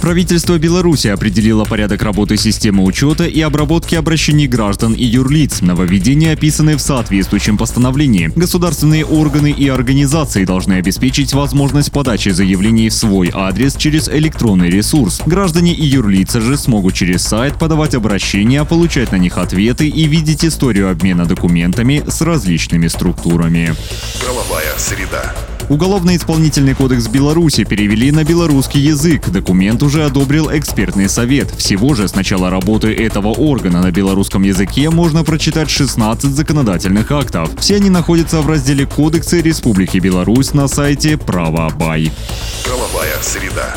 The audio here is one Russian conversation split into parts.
Правительство Беларуси определило порядок работы системы учета и обработки обращений граждан и юрлиц. Нововведения описаны в соответствующем постановлении. Государственные органы и организации должны обеспечить возможность подачи заявлений в свой адрес через электронный ресурс. Граждане и юрлица же смогут через сайт подавать обращения, получать на них ответы и видеть историю обмена документами с различными структурами. Правовая среда. Уголовно-исполнительный кодекс Беларуси перевели на белорусский язык. Документ уже одобрил экспертный совет. Всего же с начала работы этого органа на белорусском языке можно прочитать 16 законодательных актов. Все они находятся в разделе «Кодексы Республики Беларусь» на сайте «Правобай». Правовая среда.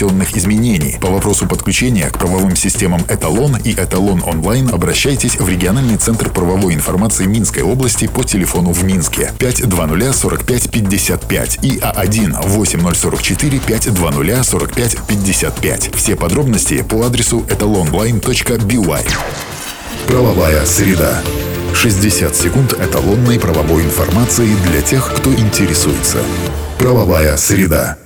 внесенных изменений. По вопросу подключения к правовым системам «Эталон» и «Эталон онлайн» обращайтесь в региональный центр правовой информации Минской области по телефону в Минске 520 45 55 и А1 8044 520 45 55. Все подробности по адресу etalonline.by. Правовая среда. 60 секунд эталонной правовой информации для тех, кто интересуется. Правовая среда.